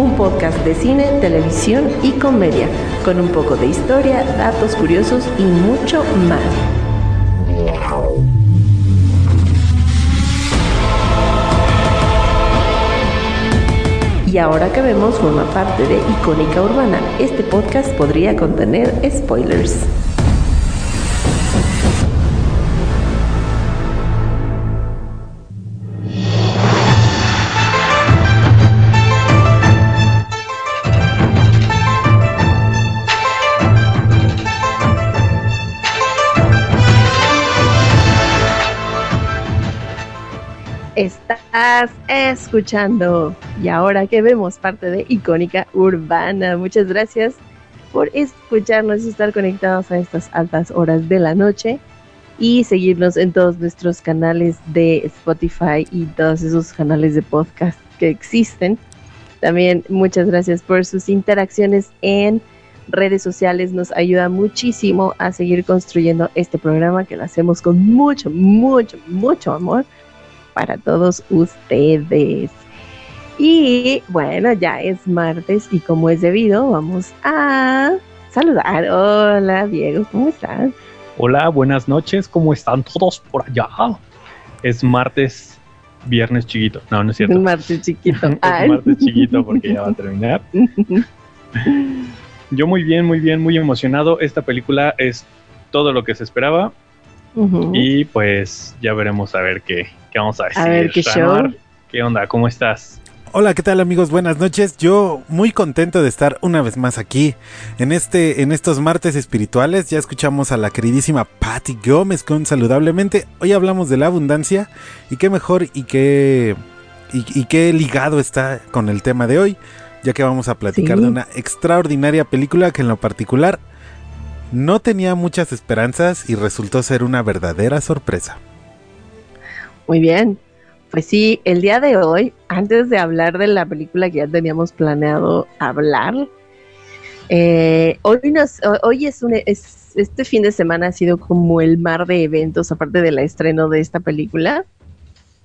Un podcast de cine, televisión y comedia, con un poco de historia, datos curiosos y mucho más. Y ahora que vemos forma parte de Icónica Urbana, este podcast podría contener spoilers. Estás escuchando y ahora que vemos parte de Icónica Urbana. Muchas gracias por escucharnos y estar conectados a estas altas horas de la noche y seguirnos en todos nuestros canales de Spotify y todos esos canales de podcast que existen. También muchas gracias por sus interacciones en redes sociales. Nos ayuda muchísimo a seguir construyendo este programa que lo hacemos con mucho, mucho, mucho amor para todos ustedes. Y bueno, ya es martes y como es debido, vamos a saludar. Hola Diego, ¿cómo estás? Hola, buenas noches, ¿cómo están todos por allá? Es martes, viernes chiquito. No, no es cierto. Martes chiquito. es martes chiquito porque ya va a terminar. Yo muy bien, muy bien, muy emocionado. Esta película es todo lo que se esperaba. Y pues ya veremos a ver qué, qué vamos a decir. A ver qué show. ¿Qué onda? ¿Cómo estás? Hola, ¿qué tal amigos? Buenas noches. Yo muy contento de estar una vez más aquí en este en estos martes espirituales. Ya escuchamos a la queridísima Patty Gómez con saludablemente. Hoy hablamos de la abundancia y qué mejor y qué y, qué ligado está con el tema de hoy, ya que vamos a platicar de una extraordinaria película que en lo particular no tenía muchas esperanzas y resultó ser una verdadera sorpresa. Muy bien, pues sí, el día de hoy, antes de hablar de la película que ya teníamos planeado hablar, eh, hoy, hoy es, un, este fin de semana ha sido como el mar de eventos, aparte del estreno de esta película.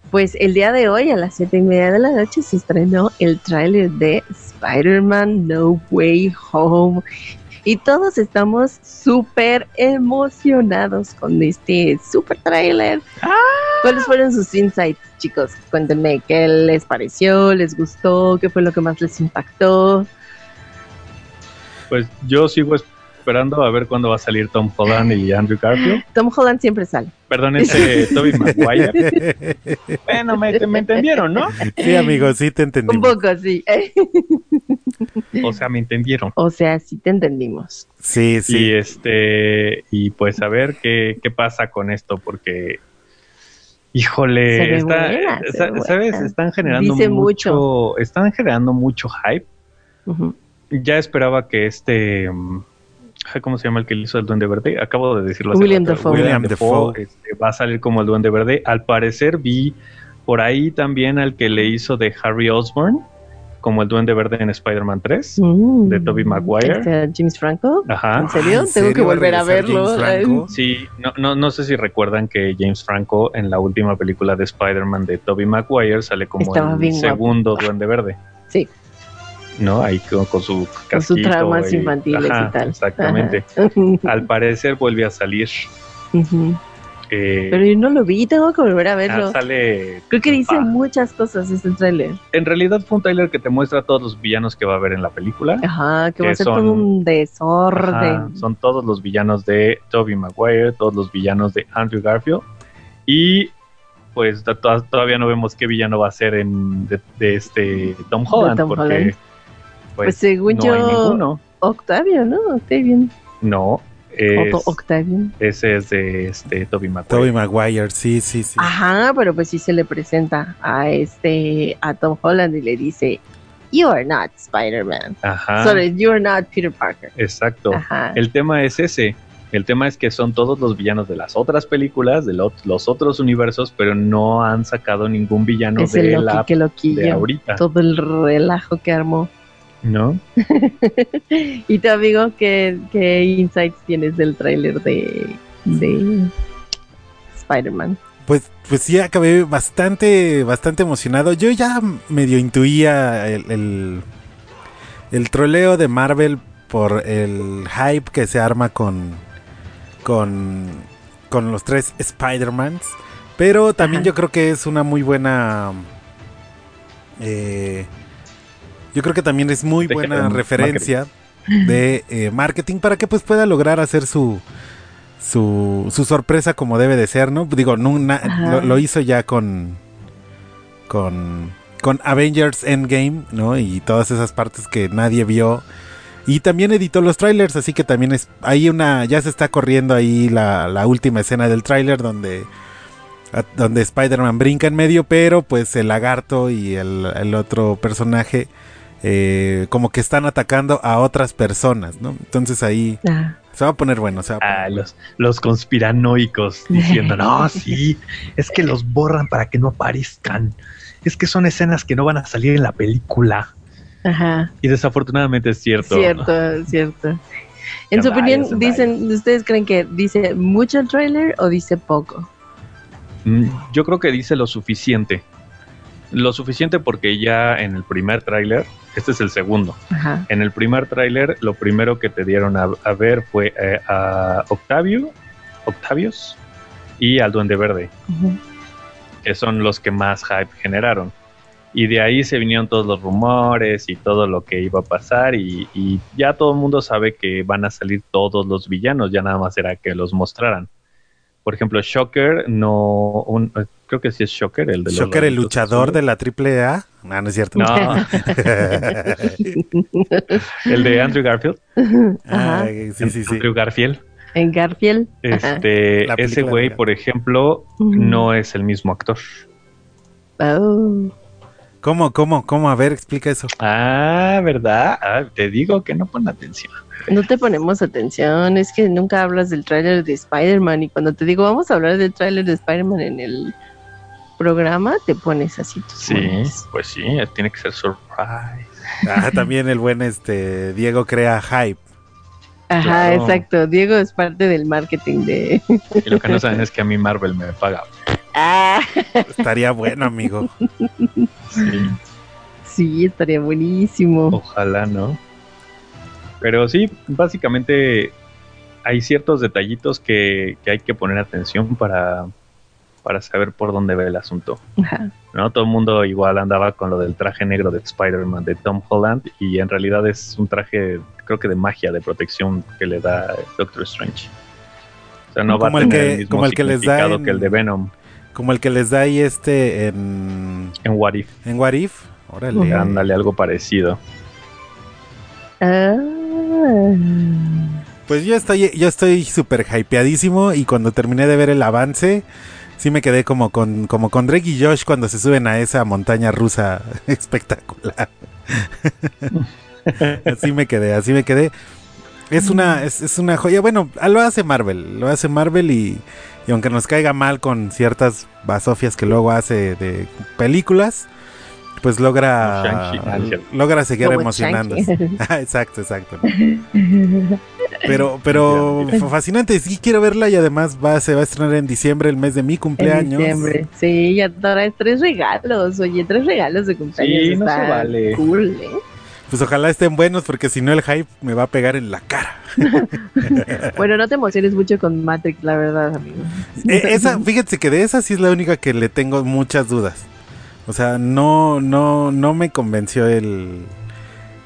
Pues el día de hoy, a las siete y media de la noche, se estrenó el tráiler de Spider-Man No Way Home y todos estamos súper emocionados con este super trailer. ¡Ah! ¿Cuáles fueron sus insights, chicos? Cuéntenme, ¿qué les pareció? ¿Les gustó? ¿Qué fue lo que más les impactó? Pues yo sigo esperando a ver cuándo va a salir Tom Holland y Andrew Garfield. Tom Holland siempre sale. Perdón, ese Toby Maguire. bueno, me, entendieron, ¿no? Sí, amigos, sí te entendí. Un poco, sí. o sea, me entendieron. O sea, sí te entendimos. Sí, sí. Y este, y pues a ver qué, qué pasa con esto, porque híjole, ¿sabes? Están generando mucho, están generando mucho hype. Ya esperaba que este ¿Cómo se llama el que hizo el Duende Verde? Acabo de decirlo. Hace William Dafoe. William Dafoe este, va a salir como el Duende Verde. Al parecer vi por ahí también al que le hizo de Harry Osborn como el Duende Verde en Spider-Man 3 mm. de Tobey Maguire. ¿Este James Franco? Ajá. ¿En serio? Ah, Tengo que volver a verlo. Sí, no, no, no sé si recuerdan que James Franco en la última película de Spider-Man de Tobey Maguire sale como el segundo Duende Verde. Sí. ¿No? Ahí con, su Con sus traumas infantiles y tal. Exactamente. Al parecer vuelve a salir. Eh, Pero yo no lo vi, tengo que volver a verlo. Ah, sale. Creo que dice muchas cosas este trailer. En realidad fue un trailer que te muestra todos los villanos que va a haber en la película. Ajá, que, va a ser todo un desorden. son todos los villanos de Tobey Maguire, todos los villanos de Andrew Garfield. Y pues todavía no vemos qué villano va a ser en, de, este Tom Holland, porque pues, pues, según yo, Octavio, ¿no? Octavian. No. Es, Octavian. Ese es de este Toby Maguire. Toby Maguire, sí, sí, sí. Ajá, pero pues sí se le presenta a este a Tom Holland y le dice you are not Spider-Man. Ajá. you are not Peter Parker. Exacto. El tema es ese. El tema es que son todos los villanos de las otras películas, de los otros universos, pero no han sacado ningún villano de la que de ahorita. Todo el relajo que armó. ¿No? y tu amigo, ¿qué, ¿qué, insights tienes del tráiler de, de Spider-Man? Pues, pues sí, acabé bastante, bastante emocionado. Yo ya medio intuía el, el, el troleo de Marvel por el hype que se arma con, con, con los tres Spider-Mans. Pero también yo creo que es una muy buena... Eh, yo creo que también es muy buena referencia de eh, marketing para que pues pueda lograr hacer su, su, su sorpresa como debe de ser, ¿no? Digo, no, lo, hizo ya con, con, con Avengers Endgame, ¿no? Y todas esas partes que nadie vio. Y también editó los trailers, así que también es hay una ya se está corriendo ahí la, la última escena del trailer donde donde Spider-Man brinca en medio, pero pues el lagarto y el, el otro personaje eh, como que están atacando a otras personas, ¿no? Entonces ahí ah. se va a poner bueno. Se ah, los, los conspiranoicos diciendo, no, sí, es que los borran para que no aparezcan. Es que son escenas que no van a salir en la película. Ajá. Y desafortunadamente es cierto. Cierto, cierto. En su opinión, dicen, ¿ustedes creen que dice mucho el trailer o dice poco? Mm, yo creo que dice lo suficiente. Lo suficiente porque ya en el primer tráiler, este es el segundo, en el primer tráiler lo primero que te dieron a, ver fue eh, a Octavio, Octavius y al Duende Verde, que son los que más hype generaron. Y de ahí se vinieron todos los rumores y todo lo que iba a pasar y, y ya todo el mundo sabe que van a salir todos los villanos, ya nada más era que los mostraran. Por ejemplo, Shocker, no, creo que sí es Shocker, el de Shocker, el luchador de la triple A. No, no es cierto. No. el de Andrew Garfield. Ah, sí, sí, sí. Andrew Garfield. En Garfield. Este, ese güey, por ejemplo, no es el mismo actor. Oh. ¿Cómo, cómo, cómo? A ver, explica eso. Ah, ¿verdad? Ah, te digo que no pon atención. No te ponemos atención, es que nunca hablas del tráiler de Spider-Man y cuando te digo vamos a hablar del tráiler de Spider-Man en el programa, te pones así. sí, pues sí, tiene que ser surprise. Ah, también el buen este Diego crea hype. Ajá, exacto. Diego es parte del marketing de. Y lo que no saben es que a mí Marvel me paga. Ah. Estaría bueno, amigo. Sí. Sí, estaría buenísimo. Ojalá, ¿no? Pero sí, básicamente hay ciertos detallitos que, hay que poner atención para, para saber por dónde ve el asunto. ¿no? Todo el mundo igual andaba con lo del traje negro de Spider-Man de Tom Holland y en realidad es un traje, creo que de magia, de protección que le da Doctor Strange. O sea, no va a tener el, que, el mismo como el que les da que el de Venom. Como el que les da ahí este en... En What If. En What If. Órale. Ándale, algo parecido. Ah. Pues yo estoy, yo estoy súper hypeadísimo y cuando terminé de ver el avance, sí me quedé como con, como con Drake y Josh cuando se suben a esa montaña rusa espectacular. así me quedé, así me quedé. Es una, es, una joya. Bueno, lo hace Marvel, lo hace Marvel y, y aunque nos caiga mal con ciertas basofias que luego hace de películas, pues logra logra seguir emocionándose. Ah, exacto, exacto. Pero, pero fascinante, sí quiero verla y además va, se va a estrenar en diciembre, el mes de mi cumpleaños. En diciembre, sí, ya trae tres regalos, oye, tres regalos de cumpleaños. Sí, no se vale. Cool, ¿eh? Pues ojalá estén buenos porque si no el hype me va a pegar en la cara. bueno, no te emociones mucho con Matrix, la verdad, amigo. Eh, esa, fíjense que de esa sí es la única que le tengo muchas dudas. O sea, no, no, no me convenció el,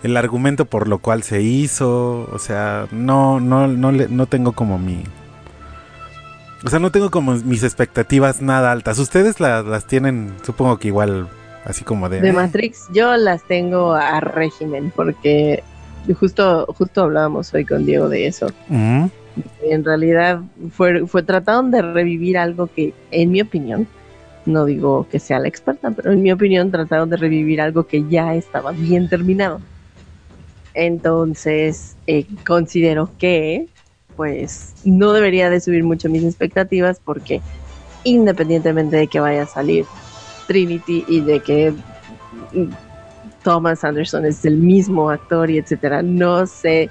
el argumento por lo cual se hizo. O sea, no, no, no, le, no tengo como mi. O sea, no tengo como mis expectativas nada altas. Ustedes las tienen, supongo que igual, así como de. De Matrix, yo las tengo a régimen, porque justo, justo hablábamos hoy con Diego de eso. En realidad fue, fue trataron de revivir algo que, en mi opinión, No digo que sea la experta, pero en mi opinión trataron de revivir algo que ya estaba bien terminado. Entonces, eh, considero que pues no debería de subir mucho mis expectativas porque independientemente de que vaya a salir Trinity y de que Thomas Anderson es el mismo actor y etcétera, no sé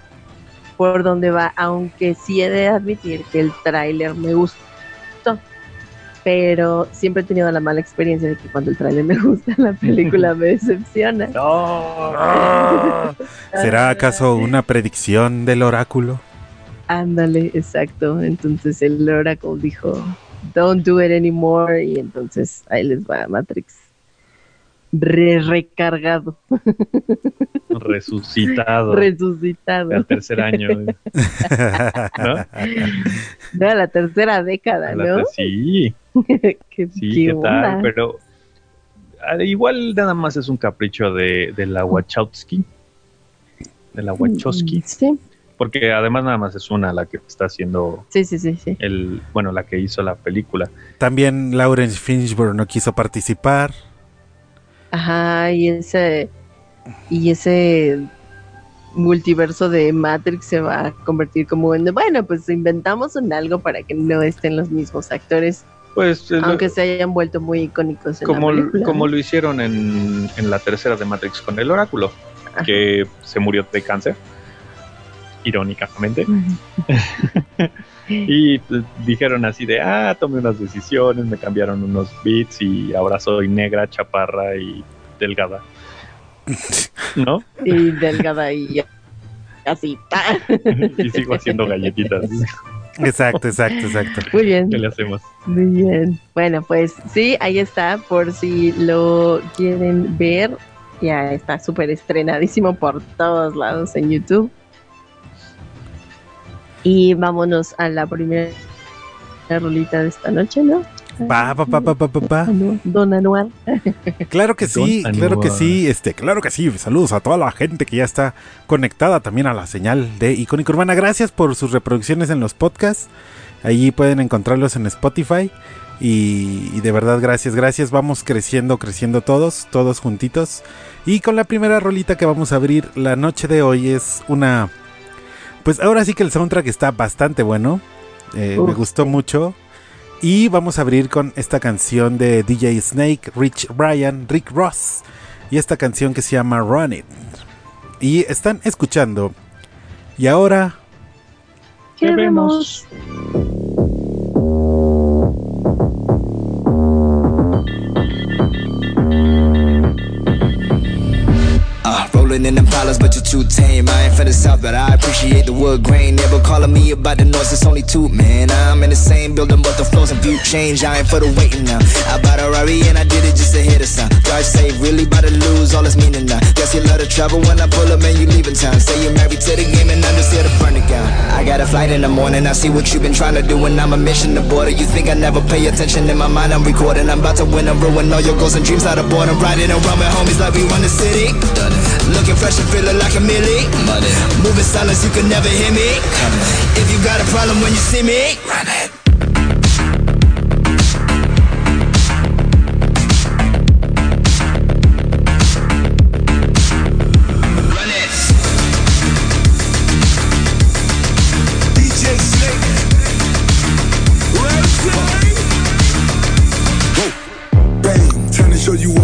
por dónde va, aunque sí he de admitir que el tráiler me gustó pero siempre he tenido la mala experiencia de que cuando el tráiler me gusta, la película me decepciona. ¿Será acaso una predicción del oráculo? Ándale, exacto. Entonces el oráculo dijo, don't do it anymore, y entonces ahí les va Matrix re recargado. Resucitado. Resucitado. El tercer año. ¿No? la tercera década, ¿no? Sí. ¿Qué, sí, qué, tal, pero ah, igual nada más es un capricho de, de la Wachowski. De la Wachowski. Mm, sí. Porque además nada más es una la que está haciendo. Sí, sí, sí, sí. El, bueno, la que hizo la película. También Lawrence Finchburn no quiso participar. Ajá, y ese y ese multiverso de Matrix se va a convertir como en bueno, pues inventamos un algo para que no estén los mismos actores. Pues aunque se hayan vuelto muy icónicos en como, como lo hicieron en, en, la tercera de Matrix con el oráculo, que se murió de cáncer, irónicamente. y pues, dijeron así de, ah, tomé unas decisiones, me cambiaron unos bits y ahora soy negra, chaparra y delgada. ¿No? Y delgada y así. y sigo haciendo galletitas. Exacto, exacto, exacto. Muy bien. ¿Qué le hacemos? Muy bien. Bueno, pues sí, ahí está, por si lo quieren ver. Ya está súper estrenadísimo por todos lados en YouTube. Y vámonos a la primera rolita de esta noche, ¿no? Pa, pa, pa, pa, pa, pa, Don Anual. Claro que sí, claro que sí, este, claro que sí. Saludos a toda la gente que ya está conectada también a la señal de Icónica Urbana. Gracias por sus reproducciones en los podcasts. Allí pueden encontrarlos en Spotify. Y, y, de verdad, gracias, gracias. Vamos creciendo, creciendo todos, todos juntitos. Y con la primera rolita que vamos a abrir la noche de hoy es una pues ahora sí que el soundtrack está bastante bueno. Eh, me gustó mucho. Y vamos a abrir con esta canción de DJ Snake, Rich Bryan, Rick Ross. Y esta canción que se llama Run It. Y están escuchando. Y ahora... ¿Qué vemos? Rolling in them pilots, but you're too tame. I ain't from the south, but I appreciate the wood grain. Never calling me about the noise, it's only two, man. I'm in the same building, but the flows and view change. I ain't for the waiting now. I bought a Rari and I did it just to hit a sound. Drive safe, really about to lose all its meaning now. Guess you love to travel when I pull up, man, you leaving town. Say you're married to the game and I'm just here to burn it down. I got a flight in the morning, I see what you've been trying to do, and I'm a mission to border. You think I never pay attention in my mind, I'm recording. I'm about to win and ruin all your goals and dreams out of boredom. Riding around with homies like we run the city. Looking fresh and feeling like a millie. Money. Moving silence, you can never hear me. If you got a problem when you see me, run it. show you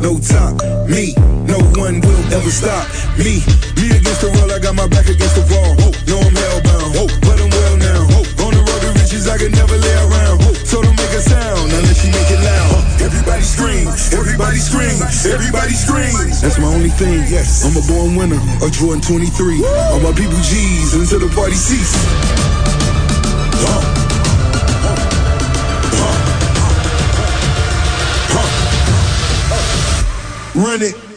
no top. Me, no one will ever stop. Me, me against the wall, I got my back against the wall. No, I'm hellbound, but I'm well now. On the road to riches, I can never lay around. So don't make a sound unless you make it loud. Everybody scream, everybody scream, everybody scream. That's my only thing. Yes, I'm a born winner, a Jordan 23. All my people G's until the party cease. Uh. Run it.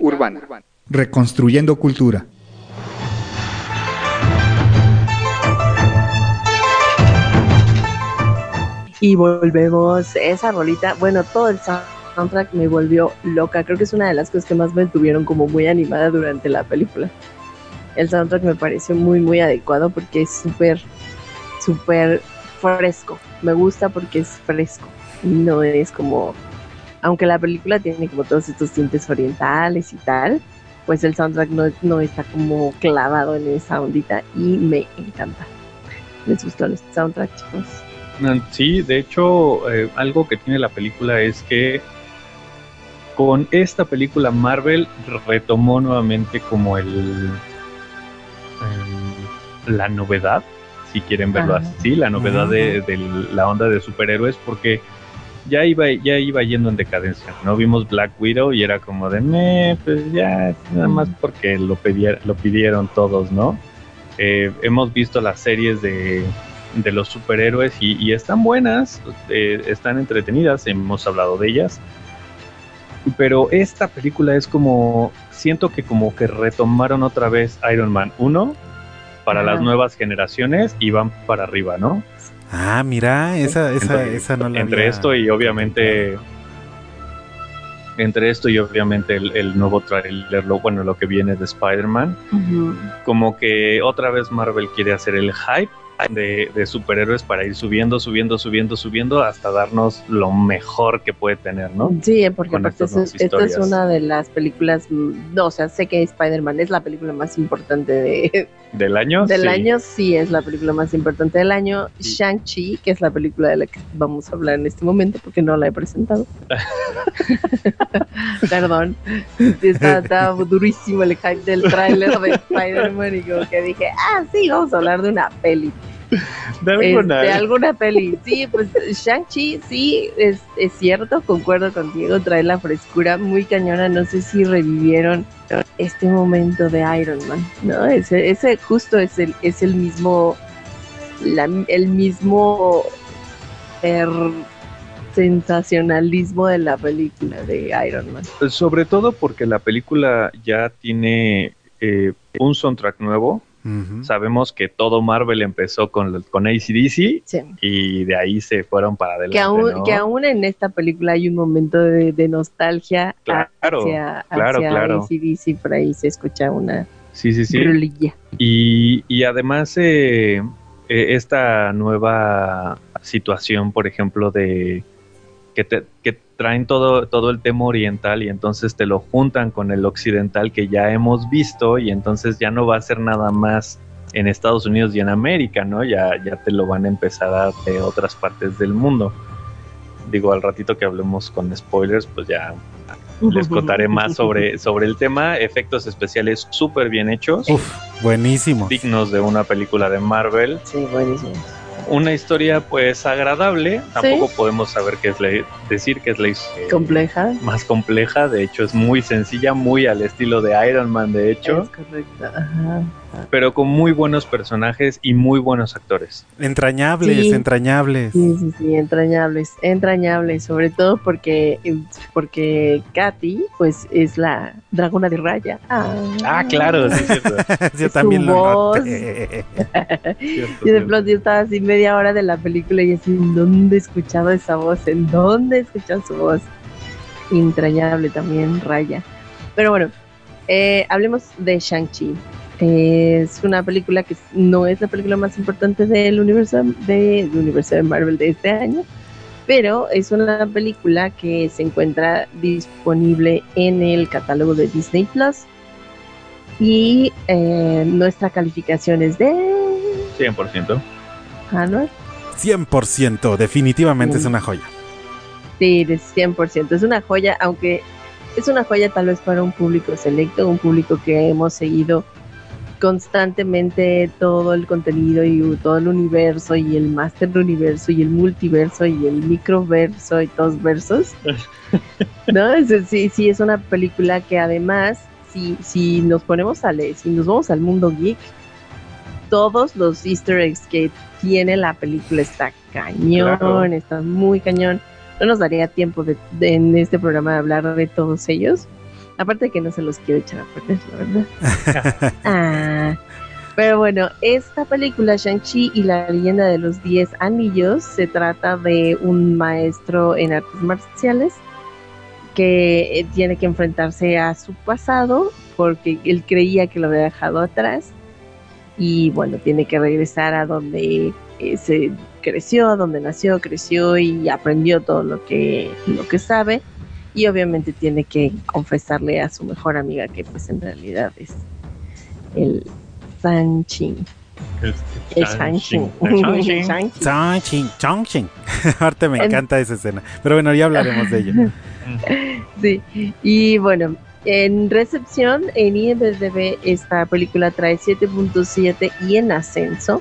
Urbana. Reconstruyendo cultura. Y volvemos, esa rolita, bueno, todo el soundtrack me volvió loca. Creo que es una de las cosas que más me tuvieron como muy animada durante la película. El soundtrack me pareció muy, muy adecuado porque es súper, súper fresco. Me gusta porque es fresco y no es como, aunque la película tiene como todos estos tintes orientales y tal, pues el soundtrack no, no está como clavado en esa ondita y me encanta. ¿Les gustó el soundtrack, chicos? Sí, de hecho, eh, algo que tiene la película es que con esta película Marvel retomó nuevamente como el em, la novedad, si quieren verlo así, la novedad de, la onda de superhéroes, porque ya iba, ya iba yendo en decadencia. No vimos Black Widow y era como de me, pues ya, nada más porque lo, lo pidieron todos, ¿no? Eh, hemos visto las series de de los superhéroes y, están buenas, eh, están entretenidas, hemos hablado de ellas. Pero esta película es como, siento que como que retomaron otra vez Iron Man 1 para las nuevas generaciones y van para arriba, ¿no? Ah, mira, esa, esa, esa no la Entre esto y obviamente entre esto y obviamente el, nuevo trailer, lo, bueno, lo que viene de Spider-Man, como que otra vez Marvel quiere hacer el hype de, superhéroes para ir subiendo, subiendo, subiendo, subiendo hasta darnos lo mejor que puede tener, ¿no? Sí, porque esta es una de las películas, no, o sea, sé que Spider-Man es la película más importante de, del año. Del año sí es la película más importante del año. Shang-Chi, que es la película de la que vamos a hablar en este momento porque no la he presentado. Perdón, estaba, durísimo el hype del tráiler de Spider-Man y como que dije, ah, sí, vamos a hablar de una peli. De alguna, este, alguna peli. Sí, pues Shang-Chi, sí, es, es cierto, concuerdo contigo, trae la frescura muy cañona. No sé si revivieron este momento de Iron Man, ¿no? Ese, ese justo es el, es el mismo, el mismo sensacionalismo de la película de Iron Man. Sobre todo porque la película ya tiene eh, un soundtrack nuevo, Sabemos que todo Marvel empezó con, con ACDC y de ahí se fueron para adelante. Que aún, que aún en esta película hay un momento de, nostalgia claro, hacia, claro, claro. ACDC, por ahí se escucha una sí, sí, sí. Y, y además eh, eh, esta nueva situación, por ejemplo, de que, te, que traen todo, todo el tema oriental y entonces te lo juntan con el occidental que ya hemos visto y entonces ya no va a ser nada más en Estados Unidos y en América, ¿no? Ya, ya te lo van a empezar a de otras partes del mundo. Digo, al ratito que hablemos con spoilers, pues ya les contaré más sobre, sobre el tema. Efectos especiales súper bien hechos. Uf, buenísimos. Dignos de una película de Marvel. Sí, buenísimos una historia pues agradable. Tampoco podemos saber qué es la, decir que es la historia compleja. Más compleja, de hecho es muy sencilla, muy al estilo de Iron Man, de hecho. Es correcto. Ajá pero con muy buenos personajes y muy buenos actores. Entrañables, entrañables. Sí, sí, sí, entrañables, entrañables, sobre todo porque, porque Katy, pues es la dragona de raya. Ah, claro, sí, cierto. yo también lo voz. y de pronto yo estaba así media hora de la película y así, ¿en dónde he escuchado esa voz? ¿En dónde he escuchado su voz? Entrañable también, raya. Pero bueno, eh, hablemos de Shang-Chi. Es una película que no es la película más importante del universo de, universo de Marvel de este año, pero es una película que se encuentra disponible en el catálogo de Disney Plus y eh, nuestra calificación es de 100%. ¿Anual? 100%, definitivamente es una joya. Sí, de 100%, es una joya, aunque es una joya tal vez para un público selecto, un público que hemos seguido constantemente todo el contenido y todo el universo y el Master Universo y el multiverso y el microverso y todos versos. ¿No? sí, sí, es una película que además, si, si nos ponemos a leer, si nos vamos al mundo geek, todos los easter eggs que tiene la película está cañón, está muy cañón. No nos daría tiempo de, en este programa de hablar de todos ellos Aparte que no se los quiero echar a perder, la verdad. ah, pero bueno, esta película, Shang-Chi y la leyenda de los 10 anillos, se trata de un maestro en artes marciales que eh, tiene que enfrentarse a su pasado porque él creía que lo había dejado atrás y bueno, tiene que regresar a donde eh, se creció, donde nació, creció y aprendió todo lo que, lo que sabe y obviamente tiene que confesarle a su mejor amiga que pues en realidad es el Sanchin. El, el Shang-Chi. Ahorita me encanta esa escena. Pero bueno, ya hablaremos de ello. sí, y bueno, en recepción, en IMDb, esta película trae 7.7 y en ascenso.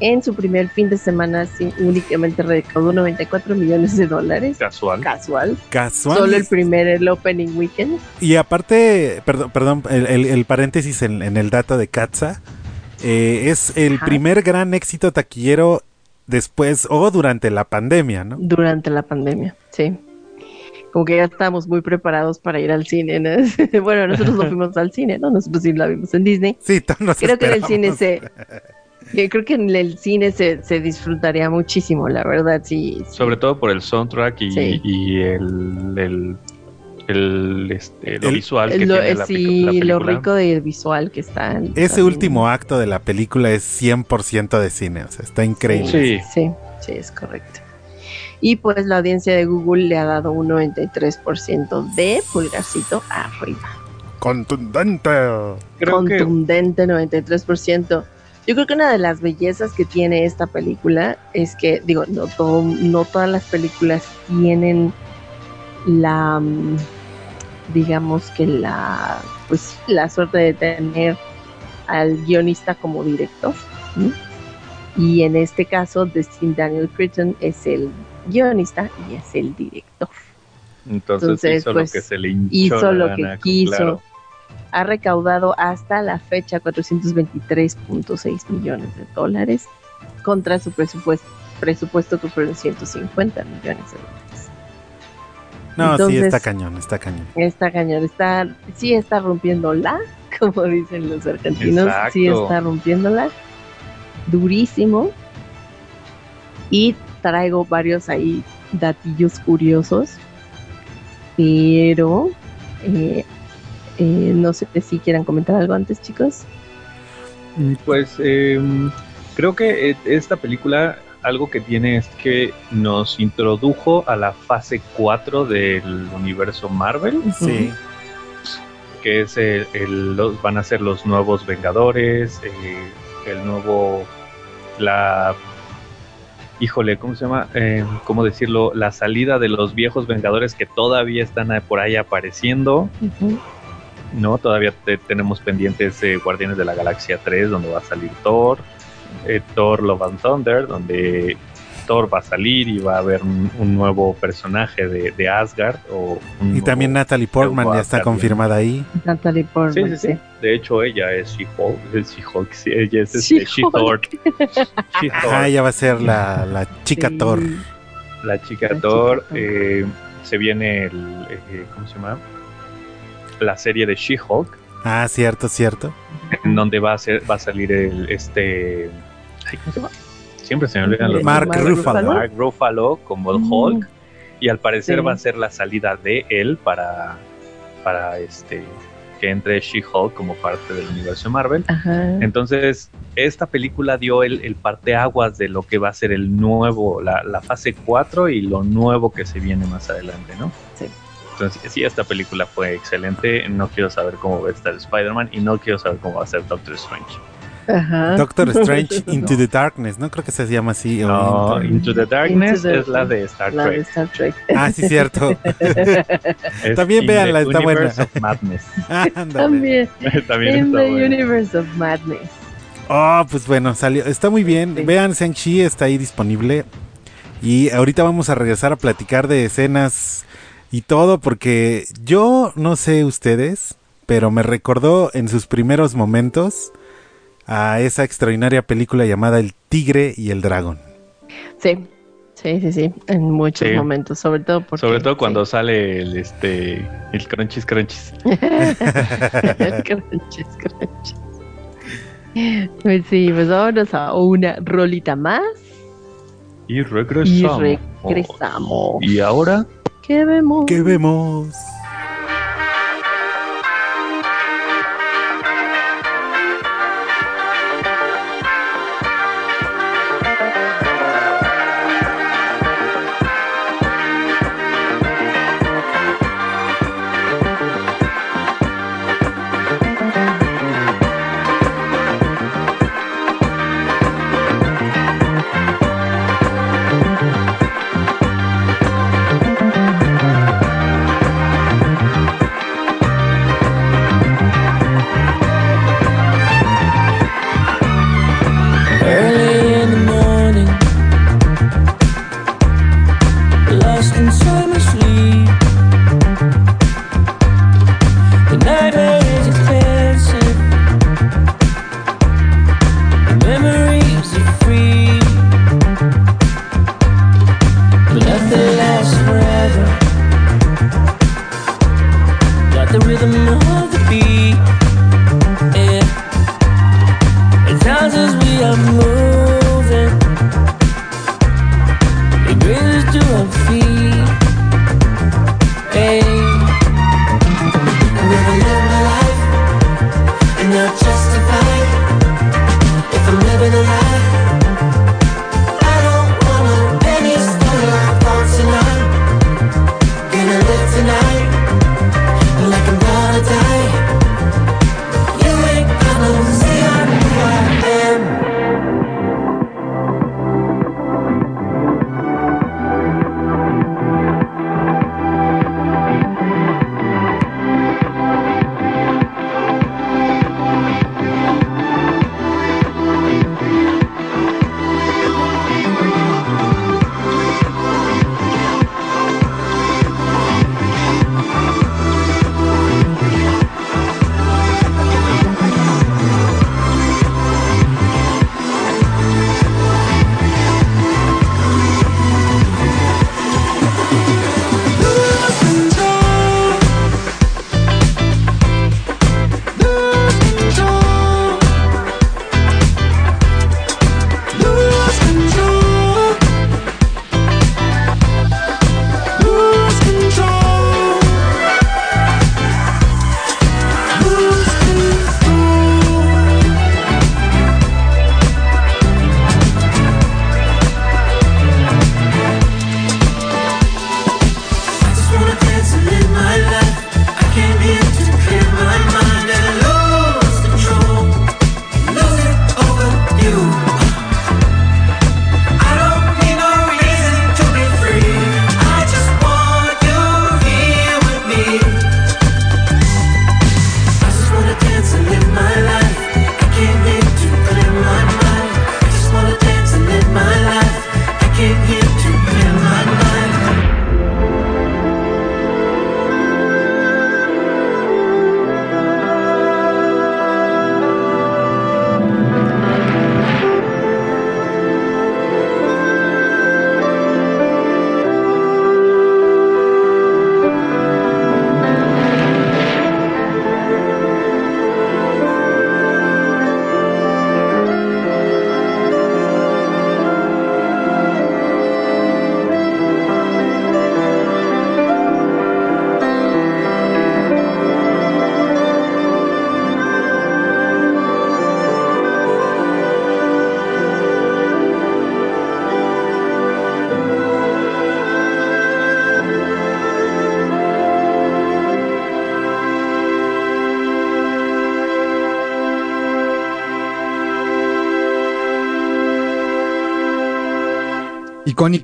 En su primer fin de semana, sí, únicamente recaudó 94 millones de dólares. Casual. Casual. Casual. Solo el primer, el opening weekend. Y aparte, perdón, perdón el, paréntesis en, el dato de Katza. Eh, es el primer gran éxito taquillero después o durante la pandemia, ¿no? Durante la pandemia, sí como que ya estábamos muy preparados para ir al cine. bueno, nosotros no fuimos al cine, ¿no? Nosotros sí la vimos en Disney. Sí, nos Creo que en el cine se... Creo que en el cine se, se disfrutaría muchísimo, la verdad, sí, Sobre todo por el soundtrack y, y el, el este, lo visual que tiene la, sí, lo rico de visual que está. Ese último acto de la película es 100% de cine, o sea, está increíble. Sí, sí, sí, es correcto y pues la audiencia de Google le ha dado un 93% de pulgarcito arriba. Contundente. Contundente 93%. Yo creo que una de las bellezas que tiene esta película es que, digo, no, no todas las películas tienen la, mm, digamos que la, pues la suerte de tener al guionista como director. Y en este caso, Destin Daniel Critton es el guionista y es el director. Entonces, hizo lo pues, que se le hizo lo que quiso. Ha recaudado hasta la fecha 423.6 millones de dólares contra su presupuesto, presupuesto que fueron 150 millones de dólares. No, sí, está cañón, está cañón. Está cañón, está, sí está rompiéndola, como dicen los argentinos, sí está rompiéndola, durísimo. Y traigo varios ahí datillos curiosos, pero eh, eh, no sé si quieran comentar algo antes, chicos. Mm, pues em, creo que eh, esta película algo que tiene es que nos introdujo a la fase 4 del universo Marvel. Sí. Que es el, los, van a ser los nuevos Vengadores, el nuevo la híjole, ¿cómo se llama? Eh, ¿Cómo decirlo? La salida de los viejos Vengadores que todavía están por ahí apareciendo. ¿No? Todavía tenemos pendientes eh, Guardianes de la Galaxia 3, donde va a salir Thor. Eh, Thor Love and Thunder, donde Thor va a salir y va a haber un, nuevo personaje de, Asgard. O y también Natalie Portman ya está confirmada ahí. Natalie Portman. Sí, sí, sí. De hecho, ella es She-Hulk. Es She-Hulk, sí, ella es este, She-Thor. Ah, ella va a ser la, la chica Thor. La chica Thor. Eh, se viene el. Eh, ¿Cómo se llama? La serie de She-Hulk. Ah, cierto, cierto. En donde va a, ser, va a salir el. Este. ¿Cómo se llama? Siempre se me olvidan los Mark Ruffalo. Mark Ruffalo como el Hulk. Y al parecer va a ser la salida de él para, para este que entre She-Hulk como parte del universo Marvel. Entonces, esta película dio el, el parteaguas de lo que va a ser el nuevo, la, la, fase 4 y lo nuevo que se viene más adelante, ¿no? Sí. Entonces, sí, esta película fue excelente. No quiero saber cómo va a estar Spider-Man y no quiero saber cómo va a ser Doctor Strange. Doctor Strange Into the Darkness, ¿no? Creo que se llama así. No, Into, the Darkness es la de Star Trek. Ah, sí, cierto. También véanla, está buena. Of Madness. También. También In the Universe of Madness. Oh, pues bueno, salió, está muy bien. Vean, Shang-Chi está ahí disponible. Y ahorita vamos a regresar a platicar de escenas y todo, porque yo no sé ustedes, pero me recordó en sus primeros momentos a esa extraordinaria película llamada El Tigre y el Dragón. Sí, Sí, sí, sí, en muchos momentos, sobre todo porque, Sobre todo cuando sale el este el crunchies crunchies. crunchies crunchies. Pues sí, pues vámonos a una rolita más. Y regresamos. Y regresamos. ¿Y ahora? ¿Qué vemos? ¿Qué vemos?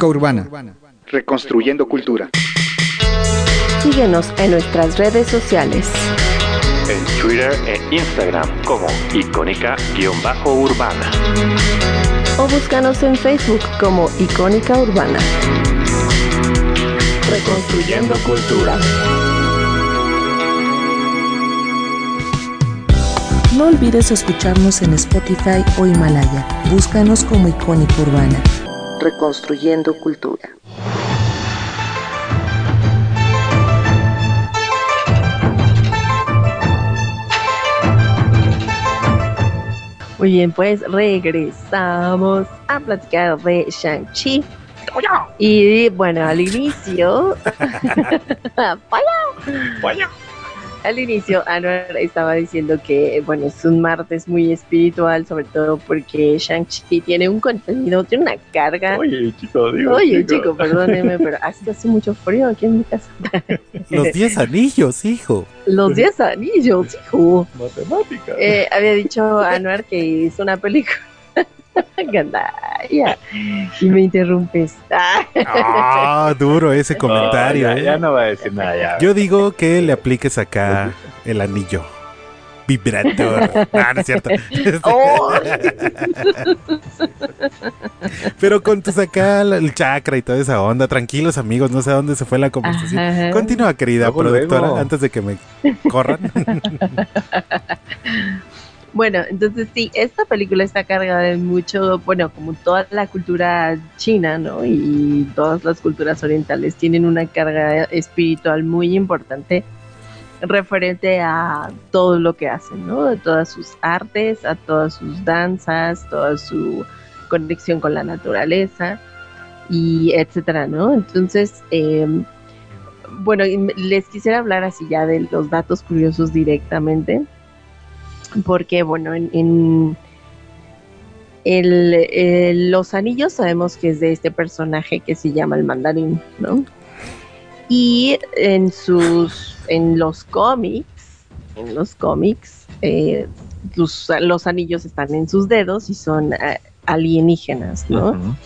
Urbana. Reconstruyendo cultura. Síguenos en nuestras redes sociales. En Twitter e Instagram como icónica-urbana. O búscanos en Facebook como Icónica Urbana. Reconstruyendo cultura. No olvides escucharnos en Spotify o Himalaya. Búscanos como Icónica Urbana. Reconstruyendo Cultura. Muy bien, pues regresamos a platicar de Shang-Chi. Y bueno, al inicio. Al inicio, Anwar estaba diciendo que, bueno, es un martes muy espiritual, sobre todo porque Shang-Chi tiene un contenido, tiene una carga. Oye, chico, digo. Oye, chico, perdóneme, pero hace, hace mucho frío aquí en mi casa. Los 10 anillos, hijo. Los 10 anillos, hijo. Matemática. Eh, había dicho Anuar que es una película Gandaya. Y me interrumpes. Ah, duro ese comentario. ya, ya, ¿eh? no va a decir nada. Ya. Yo digo que le apliques acá el anillo. Vibrator. Ah, no es cierto. Oh. Pero con tus acá el chakra y toda esa onda. Tranquilos, amigos. No sé a dónde se fue la conversación. Continúa, querida productora, antes de que me corran. Bueno, entonces sí, esta película está cargada de mucho, bueno, como toda la cultura china, ¿no? Y todas las culturas orientales tienen una carga espiritual muy importante referente a todo lo que hacen, ¿no? De todas sus artes, a todas sus danzas, toda su conexión con la naturaleza y etcétera, ¿no? Entonces, eh, bueno, les quisiera hablar así ya de los datos curiosos directamente porque bueno, en, los anillos sabemos que es de este personaje que se llama el mandarín, ¿no? Y en sus, en los cómics, en los cómics, eh, los, anillos están en sus dedos y son eh, alienígenas, ¿no?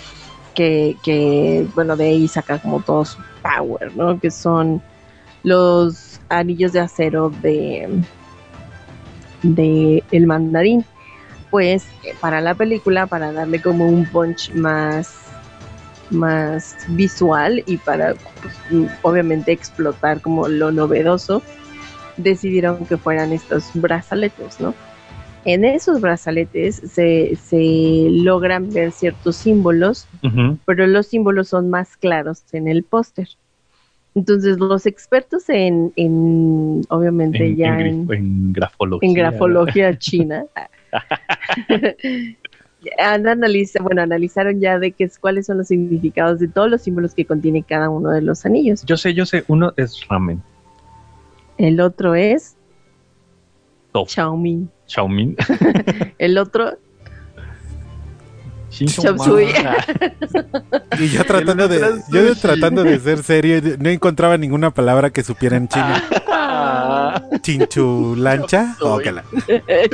que, que, bueno, de ahí saca como todo su power, ¿no? Que son los anillos de acero de, de El Mandarín. Pues eh, para la película, para darle como un punch más, más visual y para pues, obviamente explotar como lo novedoso, decidieron que fueran estos brazaletes, ¿no? En esos brazaletes se, se logran ver ciertos símbolos, pero los símbolos son más claros en el póster. Entonces, los expertos en, obviamente ya en, grafología. En grafología china. bueno, analizaron ya de qué cuáles son los significados de todos los símbolos que contiene cada uno de los anillos. Yo sé, yo sé, uno es ramen. El otro es Top. Xiaomin. Xiaomin. El otro y yo tratando de, yo tratando de ser serio, no encontraba ninguna palabra que supiera en chino. ¿Chinchulancha?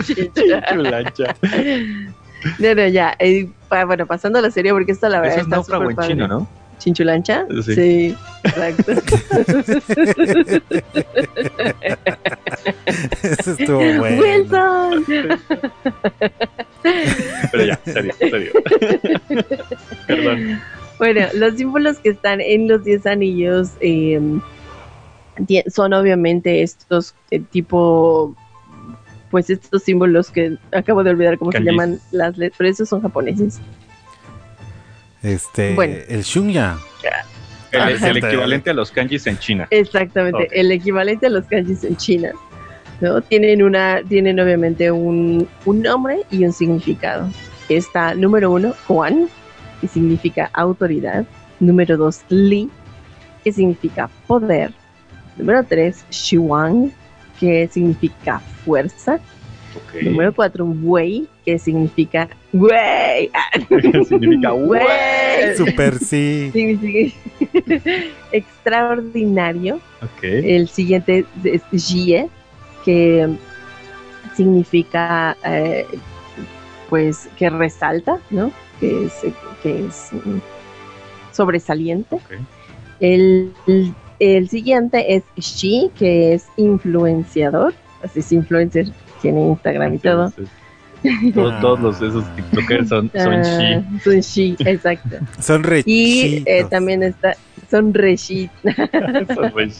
Chinchulancha. No, no, ya. Eh, bueno, pasando a la serie, porque esto la verdad Eso es está súper en chino, ¿no? ¿Chinchulancha? Sí. sí exacto. Eso estuvo bueno. Wilson. Pero ya, serio, serio. Perdón. Bueno, los símbolos que están en los 10 anillos eh, son obviamente estos eh, tipo pues estos símbolos que acabo de olvidar cómo se llaman las letras, pero esos son japoneses. Este, bueno. el Shunya. El, el, equivalente a los kanjis en China. Exactamente, el equivalente a los kanjis en China. ¿no? Tienen una, tienen obviamente un, un nombre y un significado. Está número uno, Juan, que significa autoridad. Número dos, Li, que significa poder. Número tres, Shuang, que significa fuerza. Número cuatro, Wei, que significa Wei. significa Wei. Super sí. Significa extraordinario. El siguiente es Jie, que significa eh, pues que resalta, ¿no? Que es, que es sobresaliente. El, el, siguiente es Shi, que es influenciador, así es influencer tiene Instagram y todo. Todos, los esos TikTokers son, son ah. Son she, exacto. son re Y eh, también está, son re she. son re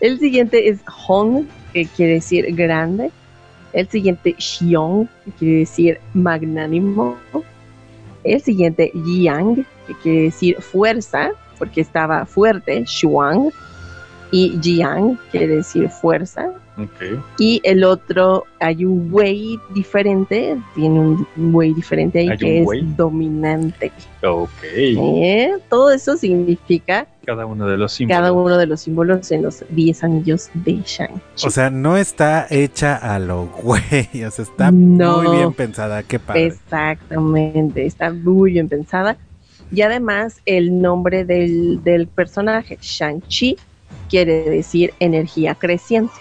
El siguiente es Hong, que quiere decir grande. El siguiente Xiong, que quiere decir magnánimo. El siguiente, Yang, que quiere decir fuerza, porque estaba fuerte, Shuang. Y Jiang quiere decir fuerza. Y el otro, hay un Wei diferente, tiene un Wei diferente ahí que es dominante. Ok. ¿Eh? Todo eso significa cada uno de los símbolos. Cada uno de los símbolos en los 10 anillos de Shang. O sea, no está hecha a lo güey, o sea, está muy bien pensada, qué padre. Exactamente, está muy bien pensada. Y además el nombre del, del personaje, Shang-Chi, quiere decir energía creciente.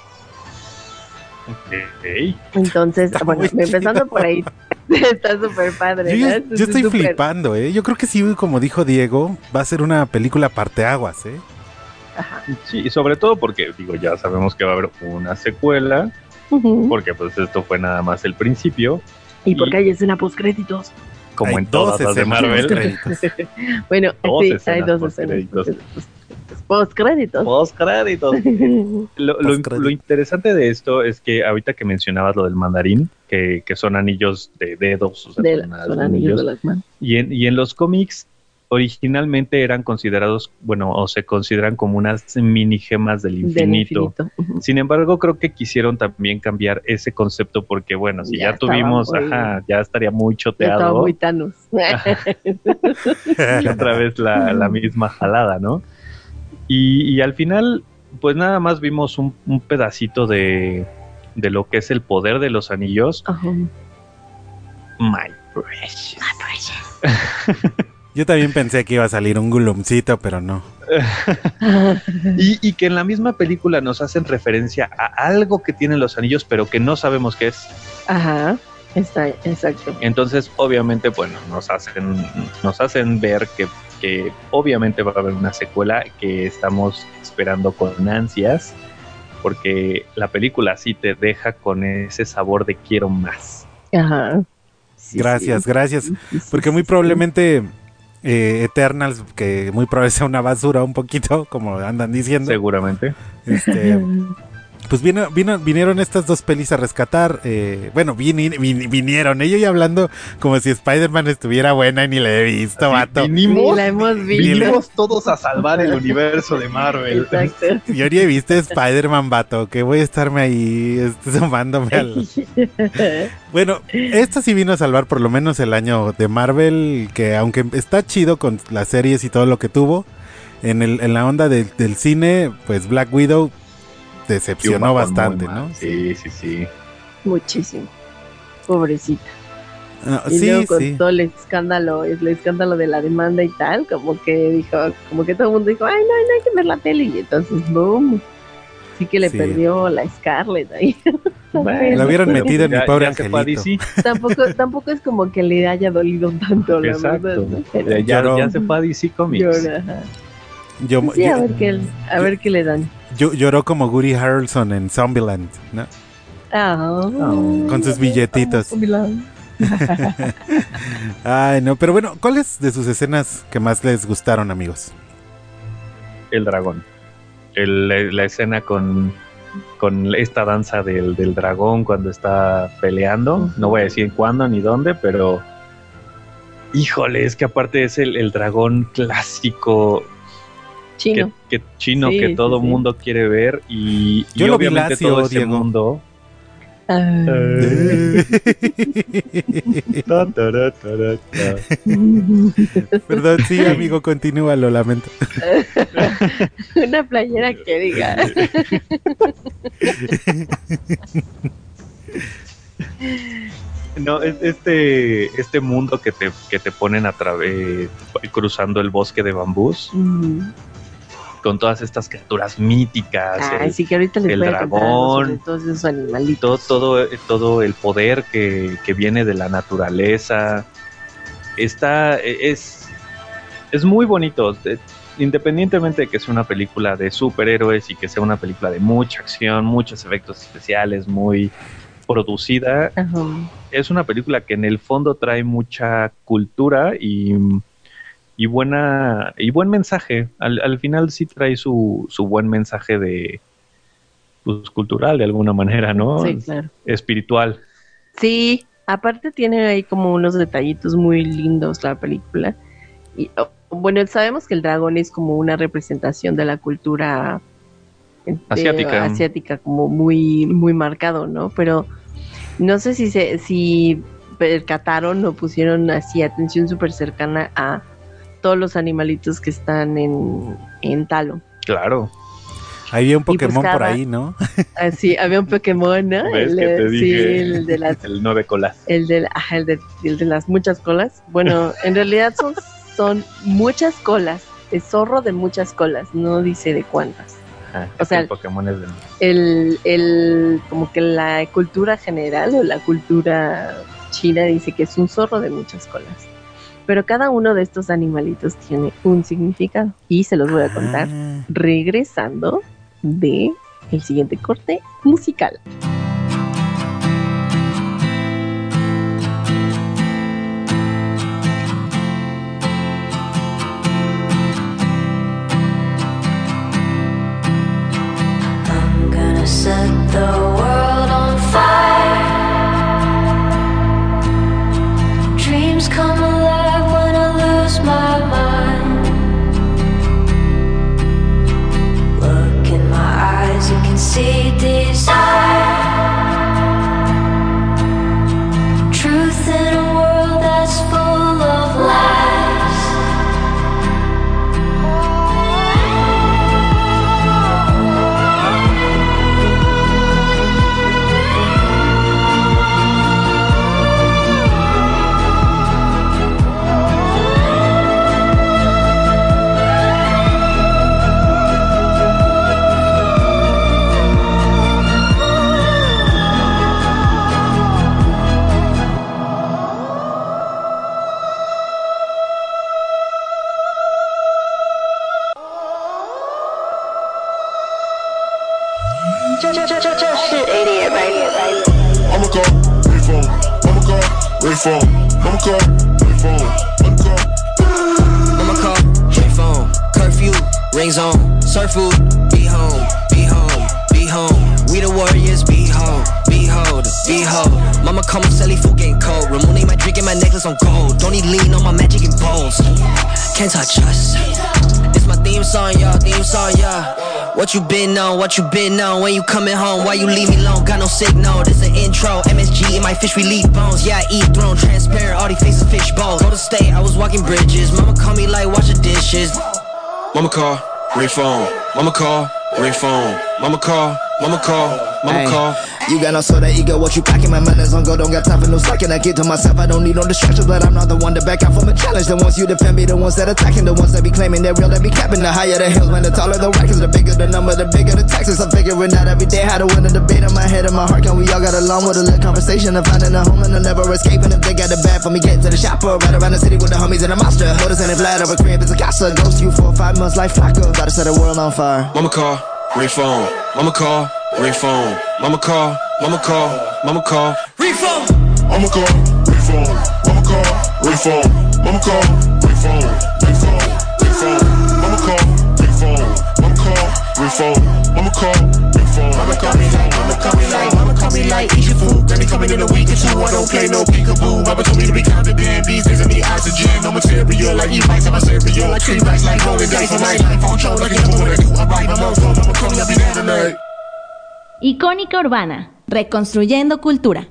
Entonces, bueno, empezando por ahí, está súper padre. Yo, yo estoy flipando, ¿eh? Yo creo que sí, como dijo Diego, va a ser una película parteaguas, ¿eh? Ajá. Sí, y sobre todo porque, digo, ya sabemos que va a haber una secuela, porque pues esto fue nada más el principio. Y porque hay escena postcréditos. Como en todas las de Marvel. bueno, sí, hay dos escenas Postcréditos. Postcréditos. lo, lo, interesante de esto es que ahorita que mencionabas lo del mandarín, que, son anillos de dedos, o sea, son, anillos, de las manos. Y en, y en los cómics originalmente eran considerados, bueno, o se consideran como unas mini gemas del infinito. Sin embargo, creo que quisieron también cambiar ese concepto porque, bueno, si ya, tuvimos, ajá, ya estaría muy choteado. Ya muy y otra vez la, la misma jalada, ¿no? Y, al final, pues nada más vimos un, pedacito de, de, lo que es el poder de los anillos. My precious. My precious. Yo también pensé que iba a salir un gulumcito, pero no. y, y, que en la misma película nos hacen referencia a algo que tienen los anillos, pero que no sabemos qué es. Ajá. Está, exacto. Entonces, obviamente, bueno, nos hacen, nos hacen ver que que obviamente va a haber una secuela que estamos esperando con ansias, porque la película sí te deja con ese sabor de quiero más. Ajá. gracias, gracias. Porque muy probablemente eh, Eternals, que muy probablemente sea una basura un poquito, como andan diciendo. Seguramente. Este, pues vino, vino, vinieron estas dos pelis a rescatar. Eh, bueno, vinieron. Ellos ya hablando como si Spider-Man estuviera buena y ni la he visto, vato. Vinimos, la hemos vinimos todos a salvar el universo de Marvel. Exacto. Yo ni he visto Spider-Man, vato, que voy a estarme ahí este, sumándome al... bueno, esta sí vino a salvar por lo menos el año de Marvel, que aunque está chido con las series y todo lo que tuvo, en, el, en la onda del cine, pues Black Widow decepcionó bastante, ¿no? Sí, sí, sí. Muchísimo. Pobrecita. Ah, y sí, luego con sí. todo el escándalo, el escándalo de la demanda y tal, como que dijo, como que todo el mundo dijo, ay, no, no hay que ver la tele. Y entonces, boom. Sí que le perdió la Scarlett ahí. la hubieran metido en mi pobre angelito. tampoco, tampoco es como que le haya dolido tanto, la verdad. ya, se fue a DC Comics. Yo, sí, a, ver qué, a ver qué le dan. Yo, lloró como Woody Harrelson en Zombieland, ¿no? Ah. Con sus billetitos. Ay, no, pero bueno, ¿cuáles de sus escenas que más les gustaron, amigos? El dragón. la, escena con, con esta danza del, del, dragón cuando está peleando. No voy a decir cuándo ni dónde, pero. Híjole, es que aparte es el, el dragón clásico chino que, chino que todo mundo quiere ver y, Yo y lo obviamente vi todo ese mundo ah. Perdón, sí, amigo, continúa, lo lamento. Una playera que diga. No, este, este mundo que te, que te ponen a través, cruzando el bosque de bambús, con todas estas criaturas míticas. el, sí que ahorita les el dragón, todos esos animalitos. Todo, todo, el poder que, viene de la naturaleza. Está, es, es muy bonito. Independientemente de que sea una película de superhéroes y que sea una película de mucha acción, muchos efectos especiales, muy producida, es una película que en el fondo trae mucha cultura y y buena y buen mensaje. Al, al final sí trae su, su buen mensaje de pues, cultural de alguna manera, ¿no? Sí, claro. Espiritual. Sí, Aparte tiene ahí como unos detallitos muy lindos la película. Y, oh, bueno, sabemos que el dragón es como una representación de la cultura asiática, asiática como muy, muy marcado, ¿no? Pero no sé si se, si percataron o pusieron así atención súper cercana a todos los animalitos que están en, en Talo. Claro. Había un pues Pokémon por ahí, ¿no? Ah, sí, había un Pokémon, ¿no? El, sí, el de las... El nueve colas. El de, el, de, el de las muchas colas. Bueno, en realidad son, son muchas colas. Es zorro de muchas colas, no dice de cuántas. o sea, el Pokémon es de... El, el, como que la cultura general o la cultura china dice que es un zorro de muchas colas. Pero cada uno de estos animalitos tiene un significado y se los voy a contar ah. regresando de el siguiente corte musical. On, what you been on When you coming home, why you leave me alone? Got no signal, this an intro. MSG in my fish relief bones. Yeah, I eat throne, transparent All these faces fish bowls Go to state, I was walking bridges. Mama call me like wash the dishes. Mama call, ring phone. Mama call, ring phone. Mama call, mama call, mama call you got no sort of ego, what you packing? My manners on go, don't got time for no slacking. I get to myself, I don't need no distractions, but I'm not the one to back out from a challenge. The ones you defend me, the ones that attacking, the ones that be claiming they're real, that be capping. The higher the hills, man, the taller the records, the bigger the number, the bigger the taxes. I'm figuring out every day how to win a debate in my head and my heart. Can we all got along with a little conversation of finding a home and I'm never escaping? If they got it bad for me, getting to the shop or right around the city with the homies and a monster. Notice and flat of a crib is a casa. Ghost you for five months like Flacco. Gotta set the world on fire. Mama call, ring phone. Mama call, ring phone. Mama call. Mama call, mama call, refund. Mama call, refund. Mama call, refund. Mama call, refund. Refund, refund. Mama call, refund. Mama call, refund. Mama call, refund. Mama call me like, mama call me like, mama call me like, eat your food. Granny coming in a week or two. I don't play no peekaboo. Mama told me to be confident. These days I need oxygen. No material like eat bites in my cereal. Like tree rice, like rolling dice for night. Life on show like a what I do. I write my mouth, mama call me, I be there tonight. Icónica Urbana Reconstruyendo Cultura.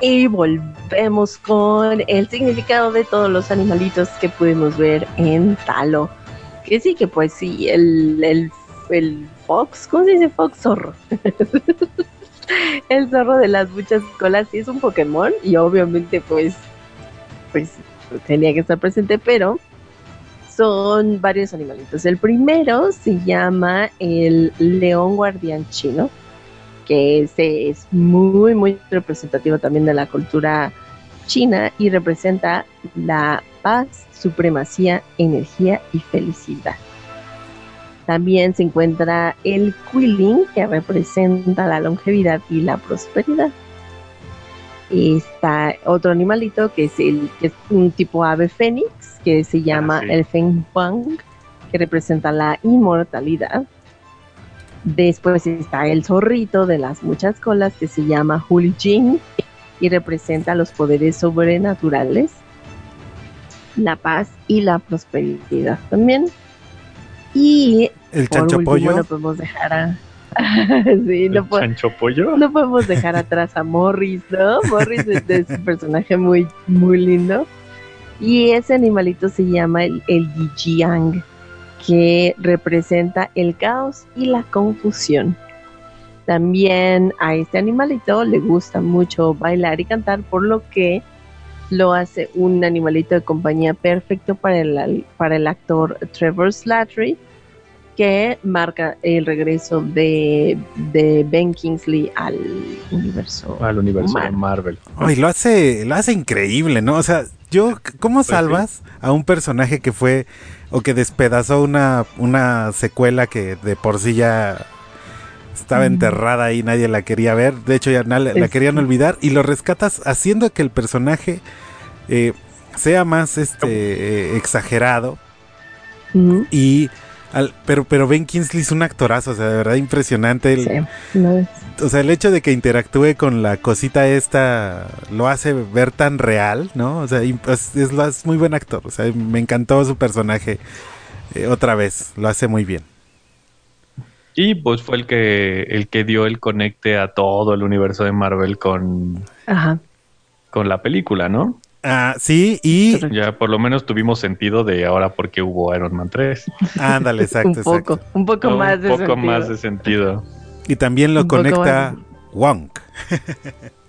Y volvemos con el significado de todos los animalitos que pudimos ver en Talo. Que sí, que pues sí, el, el, el fox, ¿cómo se dice fox? Zorro. el zorro de las muchas colas sí es un Pokémon y obviamente pues, pues tenía que estar presente, pero son varios animalitos. El primero se llama el león guardián chino, que es, muy, muy representativo también de la cultura china y representa la paz, supremacía, energía y felicidad. También se encuentra el Quilling, que representa la longevidad y la prosperidad. Está otro animalito que es el que es un tipo ave fénix, que se llama ah, el Feng Huang, que representa la inmortalidad. Después está el zorrito de las muchas colas que se llama Huli Jing y representa los poderes sobrenaturales, la paz y la prosperidad también. Y el chancho pollo. No podemos dejar a. sí, no, pollo? no podemos dejar atrás a Morris, ¿no? Morris es, un personaje muy, muy lindo. Y ese animalito se llama el, el Yijiang que representa el caos y la confusión. También a este animalito le gusta mucho bailar y cantar, por lo que lo hace un animalito de compañía perfecto para el, para el actor Trevor Slattery, que marca el regreso de, Ben Kingsley al universo, al universo Marvel. Marvel. Ay, lo hace, lo hace increíble, ¿no? O sea, yo, ¿cómo pues salvas a un personaje que fue o que despedazó una, una secuela que de por sí ya estaba enterrada y nadie la quería ver? De hecho, ya la, querían olvidar y lo rescatas haciendo que el personaje eh, sea más este eh, exagerado y pero, pero Ben Kingsley es un actorazo, o sea, de verdad impresionante. O sea, el hecho de que interactúe con la cosita esta lo hace ver tan real, ¿no? O sea, es, muy buen actor. O sea, me encantó su personaje eh, otra vez. Lo hace muy bien. Y pues fue el que, el que dio el conecte a todo el universo de Marvel con, con la película, ¿no? Ah, sí, y... Ya por lo menos tuvimos sentido de ahora porque hubo Iron Man 3. Ándale, exacto, un poco, Un poco más de sentido. Un poco más de sentido. Y también lo conecta Wong.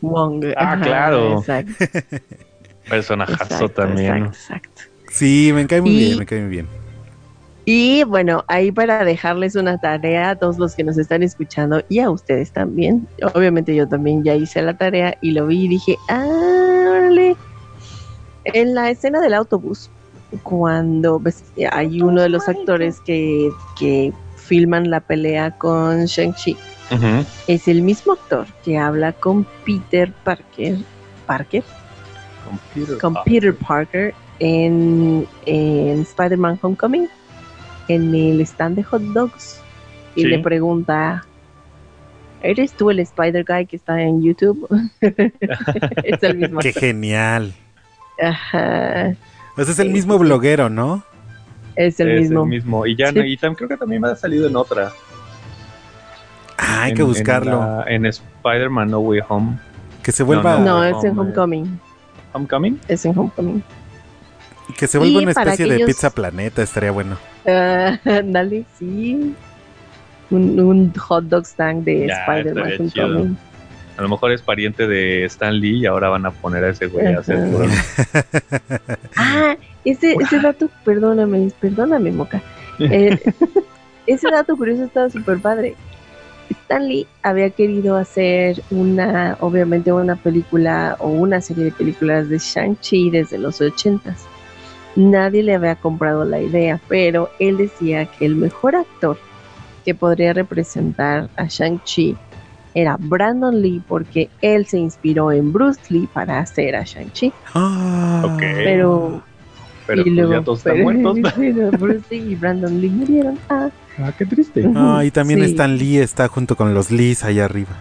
Wong. Ah, claro. Exacto. Personajazo también. Exacto, Sí, me cae muy bien, me cae muy bien. Y bueno, ahí para dejarles una tarea a todos los que nos están escuchando y a ustedes también. Obviamente yo también ya hice la tarea y lo vi y dije, ah, órale, en la escena del autobús, cuando hay uno de los actores que, filman la pelea con Shang-Chi, es el mismo actor que habla con Peter Parker, Parker, con Peter, Parker en, Spider-Man Homecoming, en el stand de hot dogs, y le pregunta, ¿eres tú el Spider Guy que está en YouTube? es el mismo. Qué genial. Ajá. Pues es el mismo bloguero, ¿no? Es el mismo. El mismo. Y ya y creo que también me ha salido en otra. Ah, hay que buscarlo. En, Spider-Man No Way Home. Que se vuelva. No, es en Homecoming. ¿Homecoming? Es en Homecoming. Que se vuelva una especie de pizza planeta, estaría bueno. Uh, dale, sí. Un, hot dog stand de Spider-Man Homecoming. A lo mejor es pariente de Stan Lee y ahora van a poner a ese güey a hacer Ah, ese, ese dato, perdóname, perdóname, Moca. Eh, ese dato curioso estaba súper padre. Stan Lee había querido hacer una, obviamente una película o una serie de películas de Shang-Chi desde los ochentas. Nadie le había comprado la idea, pero él decía que el mejor actor que podría representar a Shang-Chi era Brandon Lee porque él se inspiró en Bruce Lee para hacer a Shang-Chi. Ah, ok. Pero, pero, y pues ya todos están muertos. Bruce Lee y Brandon Lee murieron. Ah, ah qué triste. Ah, y también Stan Lee está junto con los Lees allá arriba.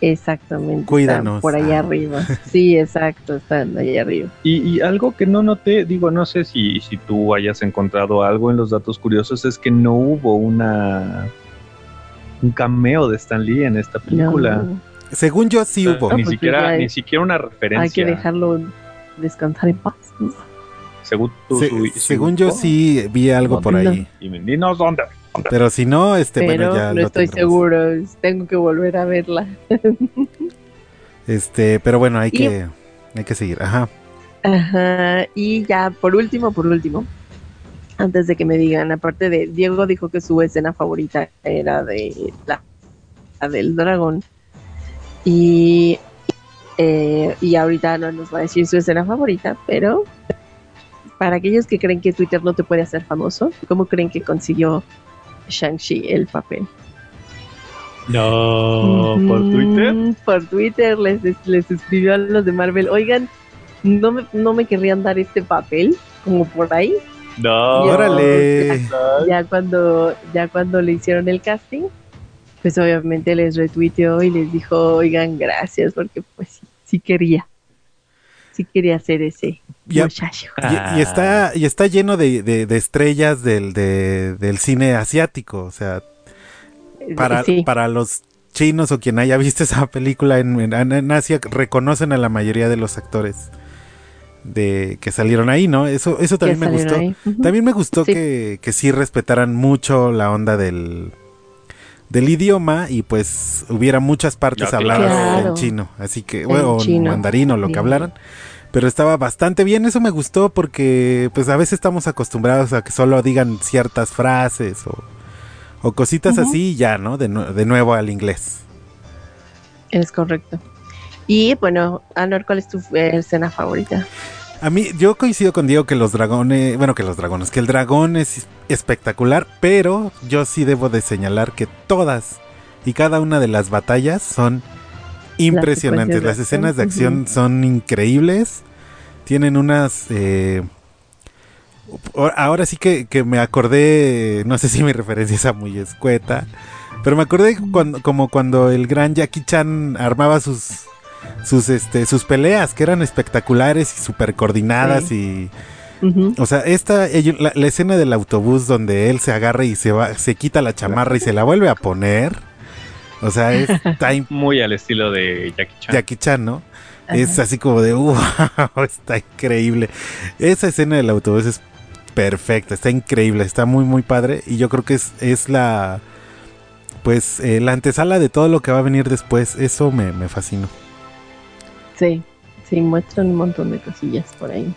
Exactamente. Cuídanos. Por allá ah. arriba. Sí, exacto, están allá arriba. Y, y, algo que no noté, digo, no sé si, si tú hayas encontrado algo en los datos curiosos, es que no hubo una un cameo de Stan Lee en esta película. Según yo sí hubo. ni siquiera, ni siquiera una referencia. Hay que dejarlo descansar en paz. Según, según yo sí vi algo por ahí. Y dinos dónde. Pero si no, este, bueno, ya no estoy seguro. Tengo que volver a verla. este, pero bueno, hay que, hay que seguir. Ajá. Ajá. Y ya, por último, por último, antes de que me digan, aparte de Diego dijo que su escena favorita era de la, del dragón y eh, y ahorita no nos va a decir su escena favorita, pero para aquellos que creen que Twitter no te puede hacer famoso, ¿cómo creen que consiguió Shang-Chi el papel? No, por Twitter. Por Twitter les, les escribió a los de Marvel, oigan, no me, no me querrían dar este papel, como por ahí. No, órale. Ya, cuando, ya cuando le hicieron el casting, pues obviamente les retuiteó y les dijo, oigan, gracias, porque pues sí, quería. Sí quería hacer ese muchacho. Y, está, y está lleno de, estrellas del, del cine asiático, o sea, para, para los chinos o quien haya visto esa película en, Asia reconocen a la mayoría de los actores de que salieron ahí, ¿no? Eso, eso también me gustó. También me gustó Que, que sí respetaran mucho la onda del, del idioma y pues hubiera muchas partes habladas en chino, así que, o en mandarín o lo que hablaran. Pero estaba bastante bien, eso me gustó porque pues a veces estamos acostumbrados a que solo digan ciertas frases o o cositas así ya, ¿no? De, de, nuevo al inglés. Es correcto. Y bueno, Anor, ¿cuál es tu eh, escena favorita? A mí, yo coincido con Diego que los dragones, bueno, que los dragones, que el dragón es espectacular, pero yo sí debo de señalar que todas y cada una de las batallas son impresionantes. Las, escenas de acción son increíbles. Tienen unas eh, ahora sí que, me acordé, no sé si mi referencia es a muy escueta, pero me acordé cuando, como cuando el gran Jackie Chan armaba sus sus este sus peleas que eran espectaculares y súper coordinadas y o sea esta la, escena del autobús donde él se agarra y se va se quita la chamarra y se la vuelve a poner o sea es muy al estilo de Jackie Chan. Jackie Chan no es así como de wow está increíble esa escena del autobús es perfecta, está increíble, está muy muy padre y yo creo que es, es la pues eh, la antesala de todo lo que va a venir después, eso me, me fascinó. Sí, sí, muestran un montón de cosillas por ahí.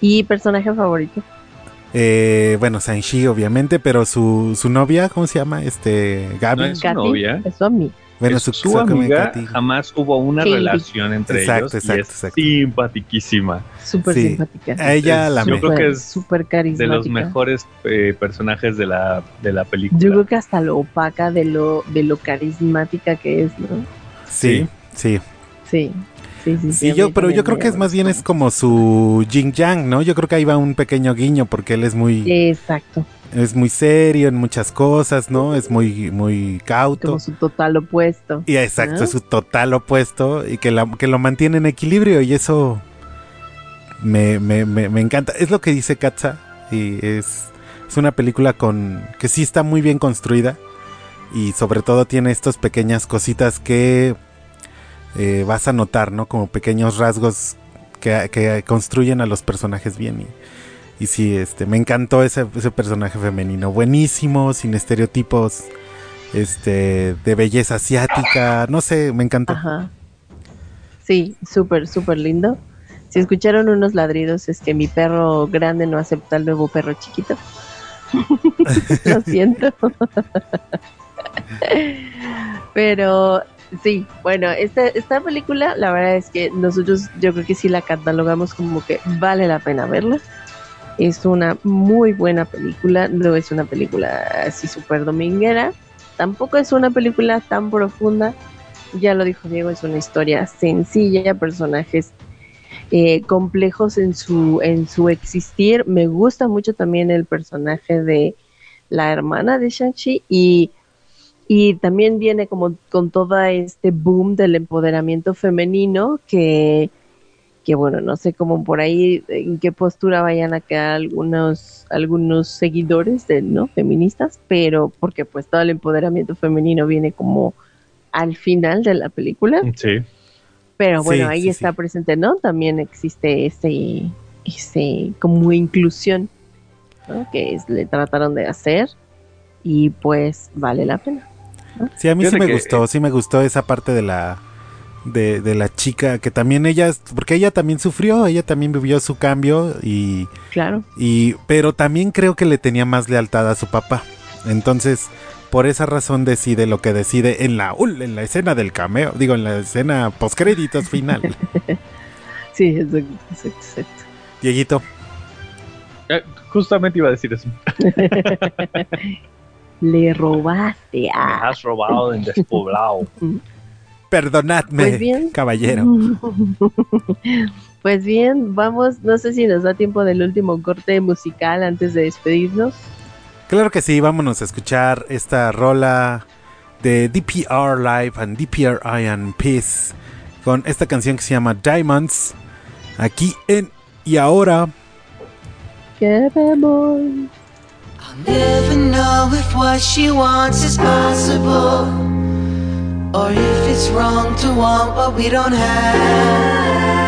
¿Y personaje favorito? Eh, bueno, Sanshi obviamente, pero su, su novia, ¿cómo se llama? Este, Gaby. es su novia. Es su amiga. Bueno, su, amiga jamás hubo una relación entre ellos exacto, y es simpaticísima. Súper simpática. A ella la Yo creo que es super de los mejores eh, personajes de la, de la película. Yo creo que hasta lo opaca de lo, de lo carismática que es, ¿no? Sí, sí. Sí. Sí, sí, sí, yo, pero yo creo que es más bien es como su Jing Yang, ¿no? Yo creo que ahí va un pequeño guiño porque él es muy... Exacto es muy serio en muchas cosas, ¿no? Es muy, muy cauto. Como su total opuesto. Y exacto, es su total opuesto y que, que lo mantiene en equilibrio y eso me, me, me, encanta. Es lo que dice Katza y es, es una película con que sí está muy bien construida y sobre todo tiene estas pequeñas cositas que eh, vas a notar, ¿no? Como pequeños rasgos que, que construyen a los personajes bien y y sí, este, me encantó ese, ese personaje femenino. Buenísimo, sin estereotipos este, de belleza asiática. No sé, me encantó. Ajá. Sí, súper, súper lindo. Si escucharon unos ladridos, es que mi perro grande no acepta al nuevo perro chiquito. Lo siento. Pero sí, bueno, esta, esta película, la verdad es que nosotros, yo creo que sí la catalogamos como que vale la pena verla. Es una muy buena película, no es una película así súper dominguera, tampoco es una película tan profunda, ya lo dijo Diego, es una historia sencilla, personajes eh, complejos en su, en su existir. Me gusta mucho también el personaje de la hermana de Shang-Chi y, y también viene como con todo este boom del empoderamiento femenino que que bueno, no sé cómo por ahí en qué postura vayan a quedar algunos algunos seguidores de no feministas, pero porque pues todo el empoderamiento femenino viene como al final de la película. Sí. Pero bueno, ahí está presente, ¿no? También existe ese ese como inclusión ¿no? que le trataron de hacer y pues vale la pena. Sí, a mí sí me gustó, sí me gustó esa parte de la de, la chica que también ella, porque ella también sufrió, ella también vivió su cambio y... Claro. Y, pero también creo que le tenía más lealtad a su papá. Entonces, por esa razón decide lo que decide en la, en la escena del cameo, digo, en la escena postcréditos final. sí, exacto, exacto. Dieguito. Eh, justamente iba a decir eso. Le robaste a... Me has robado en despoblado. Perdonadme, pues bien, caballero. Pues bien, vamos, no sé si nos da tiempo del último corte musical antes de despedirnos. Claro que sí, vámonos a escuchar esta rola de DPR Live and DPR Iron Peace con esta canción que se llama Diamonds aquí en y ahora. I'll never know if what she wants is possible or if it's wrong to want what we don't have.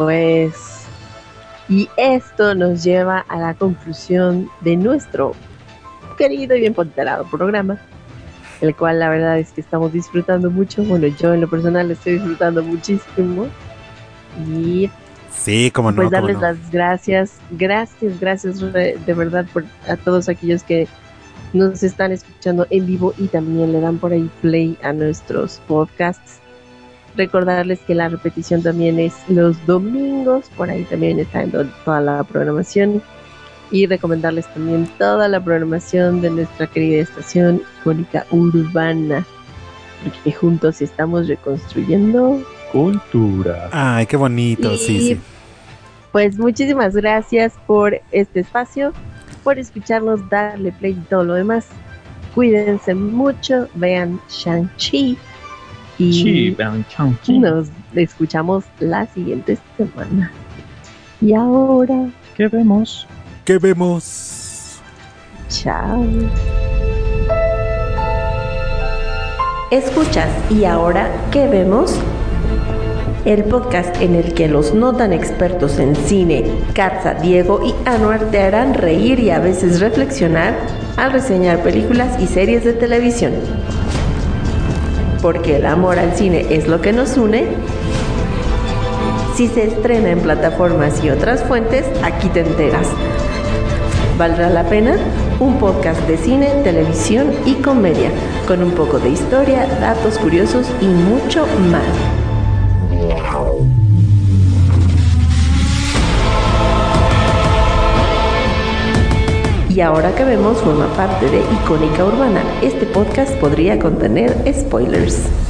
Pues. Y esto nos lleva a la conclusión de nuestro querido y bien ponderado programa, el cual la verdad es que estamos disfrutando mucho. Bueno, yo en lo personal estoy disfrutando muchísimo. Y sí, como no, pues darles las gracias, gracias, gracias de, de verdad por a todos aquellos que nos están escuchando en vivo y también le dan por ahí play a nuestros podcasts. Recordarles que la repetición también es los domingos, por ahí también está en toda la programación. Y recomendarles también toda la programación de nuestra querida estación icónica urbana, porque juntos estamos reconstruyendo cultura. Ay, qué bonito, sí, sí. Pues muchísimas gracias por este espacio, por escucharnos, darle play y todo lo demás. Cuídense mucho, vean Shang-Chi y nos escuchamos la siguiente semana. Y ahora, ¿qué vemos? ¿Qué vemos? Chao. Escuchas y ahora, ¿qué vemos? El podcast en el que los no tan expertos en cine, Katza, Diego y Anuar te harán reír y a veces reflexionar al reseñar películas y series de televisión porque el amor al cine es lo que nos une. Si se estrena en plataformas y otras fuentes, aquí te enteras. ¿Valdrá la pena? Un podcast de cine, televisión y comedia, con un poco de historia, datos curiosos y mucho más. Y ahora que vemos forma parte de Icónica Urbana, este podcast podría contener spoilers.